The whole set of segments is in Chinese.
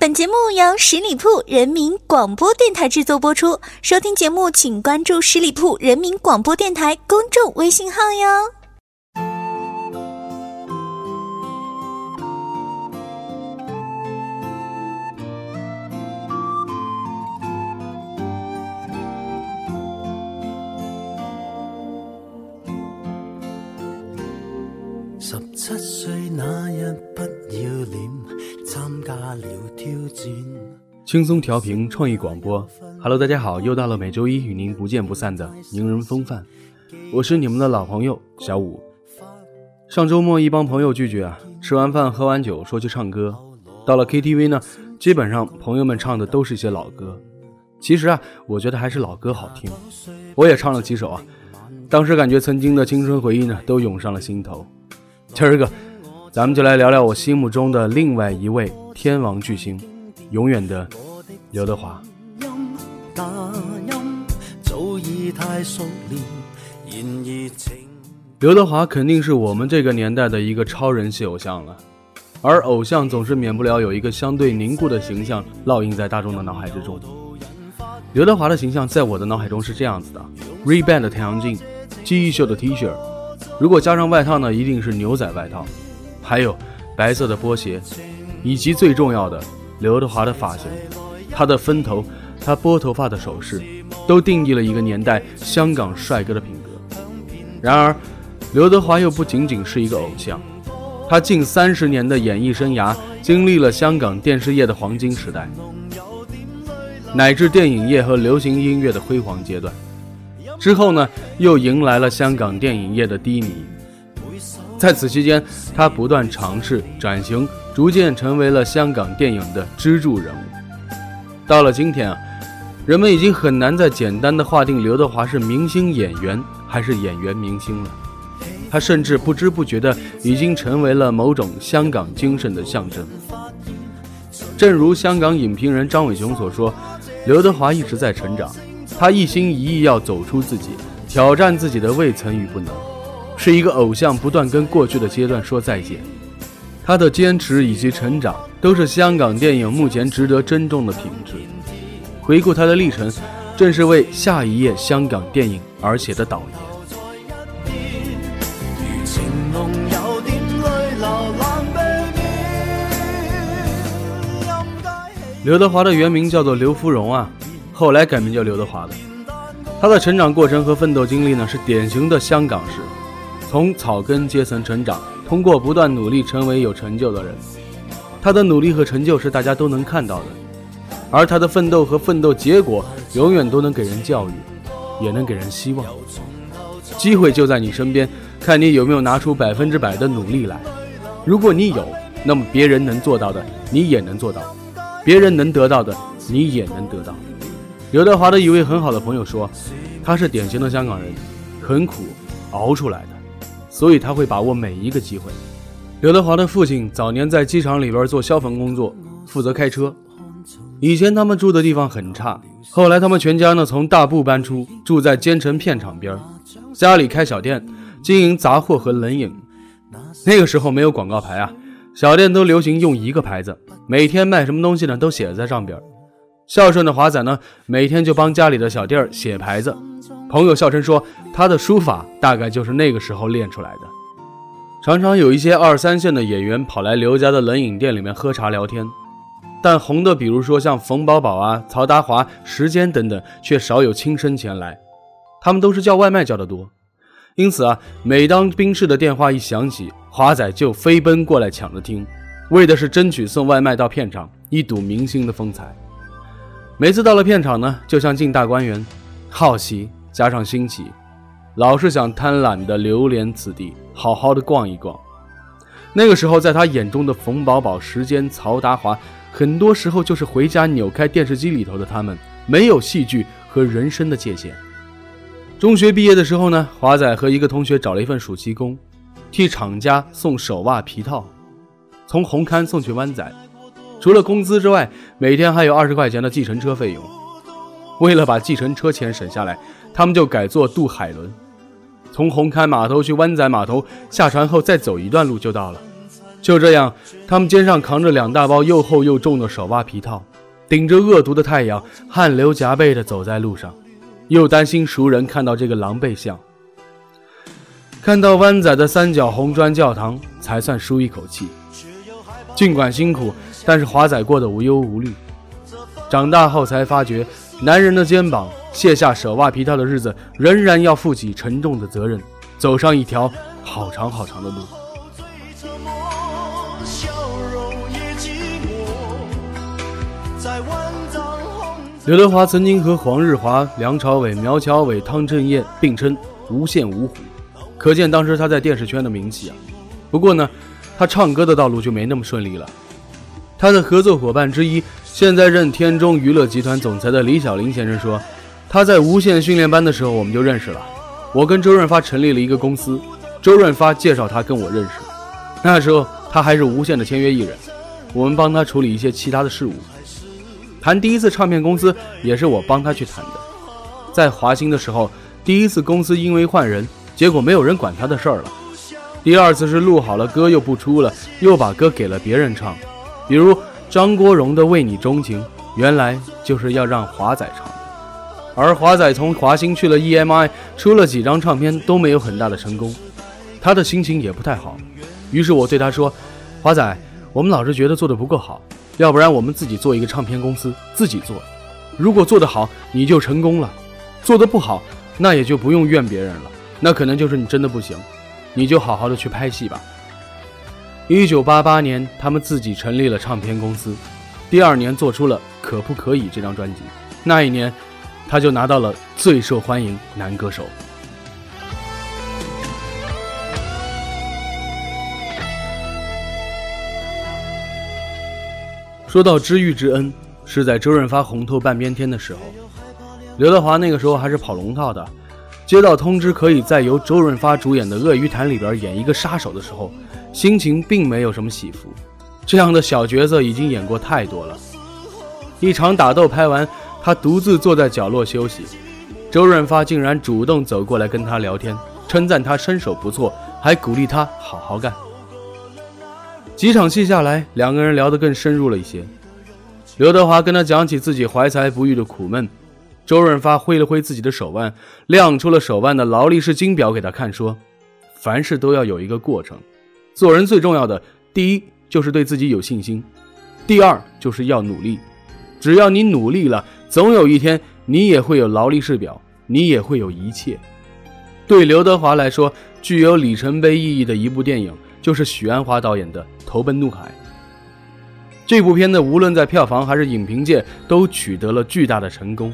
本节目由十里铺人民广播电台制作播出。收听节目，请关注十里铺人民广播电台公众微信号哟。七岁那日，不要脸参加了挑战。轻松调频创意广播，Hello，大家好，又到了每周一与您不见不散的名人风范，我是你们的老朋友小五。上周末一帮朋友聚聚啊，吃完饭喝完酒说去唱歌，到了 KTV 呢，基本上朋友们唱的都是一些老歌。其实啊，我觉得还是老歌好听，我也唱了几首啊，当时感觉曾经的青春回忆呢都涌上了心头。今儿个，咱们就来聊聊我心目中的另外一位天王巨星，永远的刘德华。刘德华肯定是我们这个年代的一个超人气偶像了，而偶像总是免不了有一个相对凝固的形象烙印在大众的脑海之中。刘德华的形象在我的脑海中是这样子的：Ray-Ban 的太阳镜，记忆秀的 T 恤。如果加上外套呢，一定是牛仔外套，还有白色的波鞋，以及最重要的刘德华的发型，他的分头，他拨头发的手势，都定义了一个年代香港帅哥的品格。然而，刘德华又不仅仅是一个偶像，他近三十年的演艺生涯，经历了香港电视业的黄金时代，乃至电影业和流行音乐的辉煌阶段。之后呢，又迎来了香港电影业的低迷。在此期间，他不断尝试转型，逐渐成为了香港电影的支柱人物。到了今天啊，人们已经很难再简单的划定刘德华是明星演员还是演员明星了。他甚至不知不觉的已经成为了某种香港精神的象征。正如香港影评人张伟雄所说，刘德华一直在成长。他一心一意要走出自己，挑战自己的未曾与不能，是一个偶像不断跟过去的阶段说再见。他的坚持以及成长，都是香港电影目前值得珍重的品质。回顾他的历程，正是为下一页香港电影而写的导言。刘德华的原名叫做刘福荣啊。后来改名叫刘德华的，他的成长过程和奋斗经历呢，是典型的香港式，从草根阶层成长，通过不断努力成为有成就的人。他的努力和成就是大家都能看到的，而他的奋斗和奋斗结果，永远都能给人教育，也能给人希望。机会就在你身边，看你有没有拿出百分之百的努力来。如果你有，那么别人能做到的，你也能做到；别人能得到的，你也能得到。刘德华的一位很好的朋友说，他是典型的香港人，很苦熬出来的，所以他会把握每一个机会。刘德华的父亲早年在机场里边做消防工作，负责开车。以前他们住的地方很差，后来他们全家呢从大埔搬出，住在坚城片场边家里开小店，经营杂货和冷饮。那个时候没有广告牌啊，小店都流行用一个牌子，每天卖什么东西呢都写在上边。孝顺的华仔呢，每天就帮家里的小弟儿写牌子。朋友笑称说，他的书法大概就是那个时候练出来的。常常有一些二三线的演员跑来刘家的冷饮店里面喝茶聊天，但红的，比如说像冯宝宝啊、曹达华、时间等等，却少有亲身前来。他们都是叫外卖叫的多。因此啊，每当宾士的电话一响起，华仔就飞奔过来抢着听，为的是争取送外卖到片场，一睹明星的风采。每次到了片场呢，就像进大观园，好奇加上新奇，老是想贪婪的流连此地，好好的逛一逛。那个时候，在他眼中的冯宝宝、时间、曹达华，很多时候就是回家扭开电视机里头的他们，没有戏剧和人生的界限。中学毕业的时候呢，华仔和一个同学找了一份暑期工，替厂家送手袜皮套，从红磡送去湾仔。除了工资之外，每天还有二十块钱的计程车费用。为了把计程车钱省下来，他们就改坐渡海轮，从红磡码头去湾仔码头，下船后再走一段路就到了。就这样，他们肩上扛着两大包又厚又重的手挖皮套，顶着恶毒的太阳，汗流浃背地走在路上，又担心熟人看到这个狼狈相。看到湾仔的三角红砖教堂，才算舒一口气。尽管辛苦，但是华仔过得无忧无虑。长大后才发觉，男人的肩膀卸下舍袜皮套的日子，仍然要负起沉重的责任，走上一条好长好长的路。刘德华曾经和黄日华、梁朝伟、苗侨伟、汤镇业并称“无线五虎”，可见当时他在电视圈的名气啊。不过呢，他唱歌的道路就没那么顺利了。他的合作伙伴之一，现在任天中娱乐集团总裁的李小林先生说，他在无线训练班的时候我们就认识了。我跟周润发成立了一个公司，周润发介绍他跟我认识。那时候他还是无线的签约艺人，我们帮他处理一些其他的事务。谈第一次唱片公司也是我帮他去谈的，在华星的时候，第一次公司因为换人，结果没有人管他的事儿了。第二次是录好了歌又不出了，又把歌给了别人唱，比如张国荣的《为你钟情》，原来就是要让华仔唱。而华仔从华星去了 EMI，出了几张唱片都没有很大的成功，他的心情也不太好。于是我对他说：“华仔，我们老是觉得做的不够好。”要不然我们自己做一个唱片公司，自己做。如果做得好，你就成功了；做得不好，那也就不用怨别人了。那可能就是你真的不行，你就好好的去拍戏吧。一九八八年，他们自己成立了唱片公司，第二年做出了《可不可以》这张专辑。那一年，他就拿到了最受欢迎男歌手。说到知遇之恩，是在周润发红透半边天的时候，刘德华那个时候还是跑龙套的，接到通知可以再由周润发主演的《鳄鱼潭》里边演一个杀手的时候，心情并没有什么起伏。这样的小角色已经演过太多了。一场打斗拍完，他独自坐在角落休息，周润发竟然主动走过来跟他聊天，称赞他身手不错，还鼓励他好好干。几场戏下来，两个人聊得更深入了一些。刘德华跟他讲起自己怀才不遇的苦闷，周润发挥了挥自己的手腕，亮出了手腕的劳力士金表给他看，说：“凡事都要有一个过程，做人最重要的，第一就是对自己有信心，第二就是要努力。只要你努力了，总有一天你也会有劳力士表，你也会有一切。”对刘德华来说，具有里程碑意义的一部电影。就是许鞍华导演的《投奔怒海》。这部片子无论在票房还是影评界都取得了巨大的成功，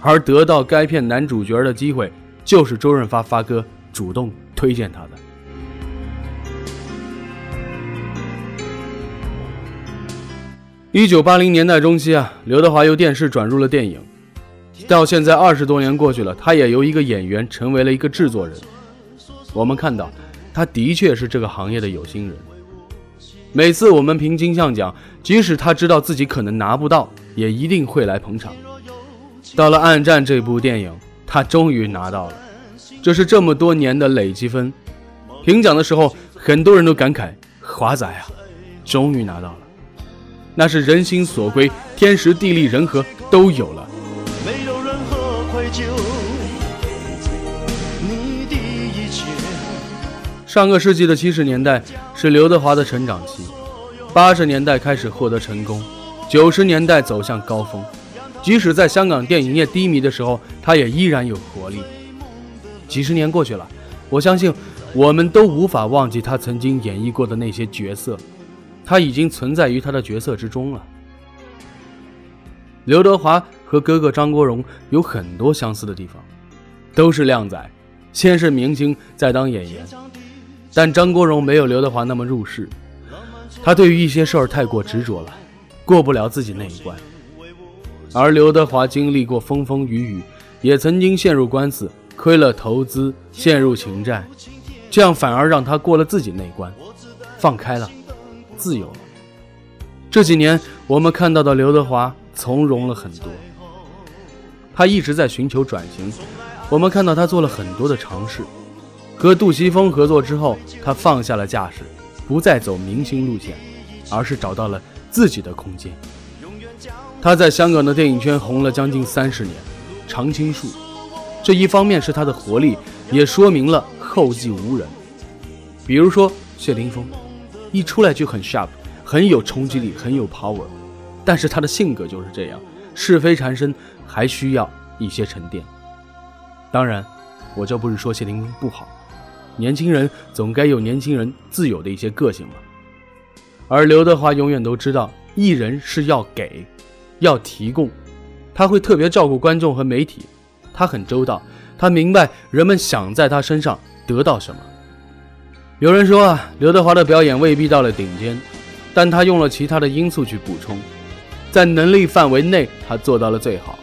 而得到该片男主角的机会，就是周润发发哥主动推荐他的。一九八零年代中期啊，刘德华由电视转入了电影，到现在二十多年过去了，他也由一个演员成为了一个制作人。我们看到。他的确是这个行业的有心人。每次我们评金像奖，即使他知道自己可能拿不到，也一定会来捧场。到了《暗战》这部电影，他终于拿到了，这是这么多年的累积分。评奖的时候，很多人都感慨：“华仔啊，终于拿到了，那是人心所归，天时地利人和都有了。”没有任何愧疚。上个世纪的七十年代是刘德华的成长期，八十年代开始获得成功，九十年代走向高峰。即使在香港电影业低迷的时候，他也依然有活力。几十年过去了，我相信我们都无法忘记他曾经演绎过的那些角色，他已经存在于他的角色之中了。刘德华和哥哥张国荣有很多相似的地方，都是靓仔，先是明星，再当演员。但张国荣没有刘德华那么入世，他对于一些事儿太过执着了，过不了自己那一关。而刘德华经历过风风雨雨，也曾经陷入官司，亏了投资，陷入情债，这样反而让他过了自己那关，放开了，自由了。这几年我们看到的刘德华从容了很多，他一直在寻求转型，我们看到他做了很多的尝试。和杜琪峰合作之后，他放下了架势，不再走明星路线，而是找到了自己的空间。他在香港的电影圈红了将近三十年，《常青树》，这一方面是他的活力，也说明了后继无人。比如说谢霆锋，一出来就很 sharp，很有冲击力，很有 power，但是他的性格就是这样，是非缠身，还需要一些沉淀。当然，我这不是说谢霆锋不好，年轻人总该有年轻人自有的一些个性嘛。而刘德华永远都知道，艺人是要给。要提供，他会特别照顾观众和媒体，他很周到，他明白人们想在他身上得到什么。有人说啊，刘德华的表演未必到了顶尖，但他用了其他的因素去补充，在能力范围内，他做到了最好。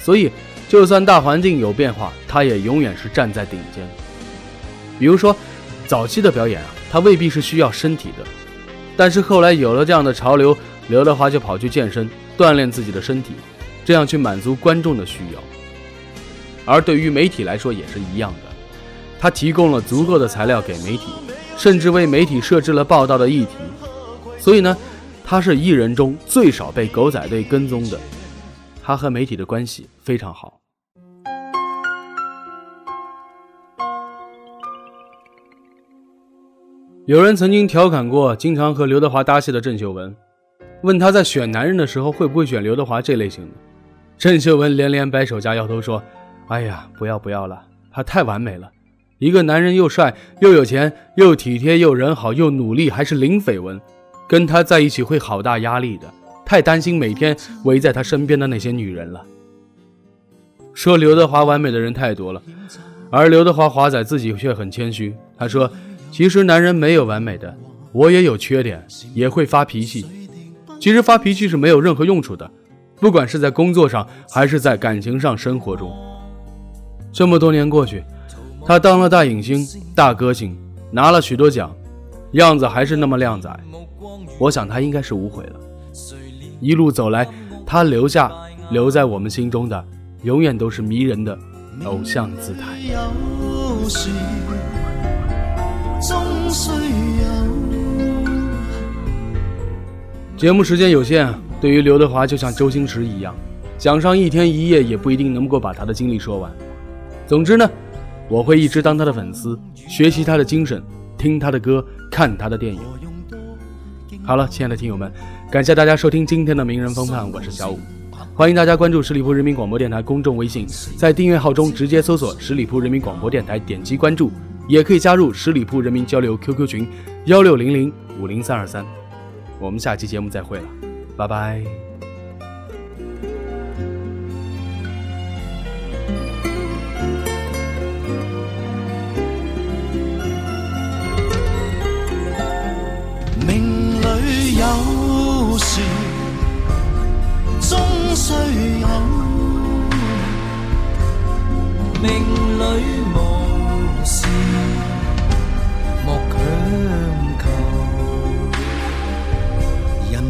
所以，就算大环境有变化，他也永远是站在顶尖。比如说，早期的表演啊，他未必是需要身体的，但是后来有了这样的潮流，刘德华就跑去健身。锻炼自己的身体，这样去满足观众的需要。而对于媒体来说也是一样的，他提供了足够的材料给媒体，甚至为媒体设置了报道的议题。所以呢，他是艺人中最少被狗仔队跟踪的。他和媒体的关系非常好。有人曾经调侃过经常和刘德华搭戏的郑秀文。问他在选男人的时候会不会选刘德华这类型的？郑秀文连连摆手加摇头说：“哎呀，不要不要了，他太完美了。一个男人又帅又有钱又体贴又人好又努力，还是零绯闻，跟他在一起会好大压力的。太担心每天围在他身边的那些女人了。”说刘德华完美的人太多了，而刘德华华仔自己却很谦虚。他说：“其实男人没有完美的，我也有缺点，也会发脾气。”其实发脾气是没有任何用处的，不管是在工作上还是在感情上、生活中。这么多年过去，他当了大影星、大歌星，拿了许多奖，样子还是那么靓仔。我想他应该是无悔了。一路走来，他留下留在我们心中的，永远都是迷人的偶像姿态。节目时间有限，对于刘德华就像周星驰一样，讲上一天一夜也不一定能够把他的经历说完。总之呢，我会一直当他的粉丝，学习他的精神，听他的歌，看他的电影。好了，亲爱的听友们，感谢大家收听今天的名人风范，我是小五，欢迎大家关注十里铺人民广播电台公众微信，在订阅号中直接搜索十里铺人民广播电台，点击关注，也可以加入十里铺人民交流 QQ 群幺六零零五零三二三。我们下期节目再会了，拜拜。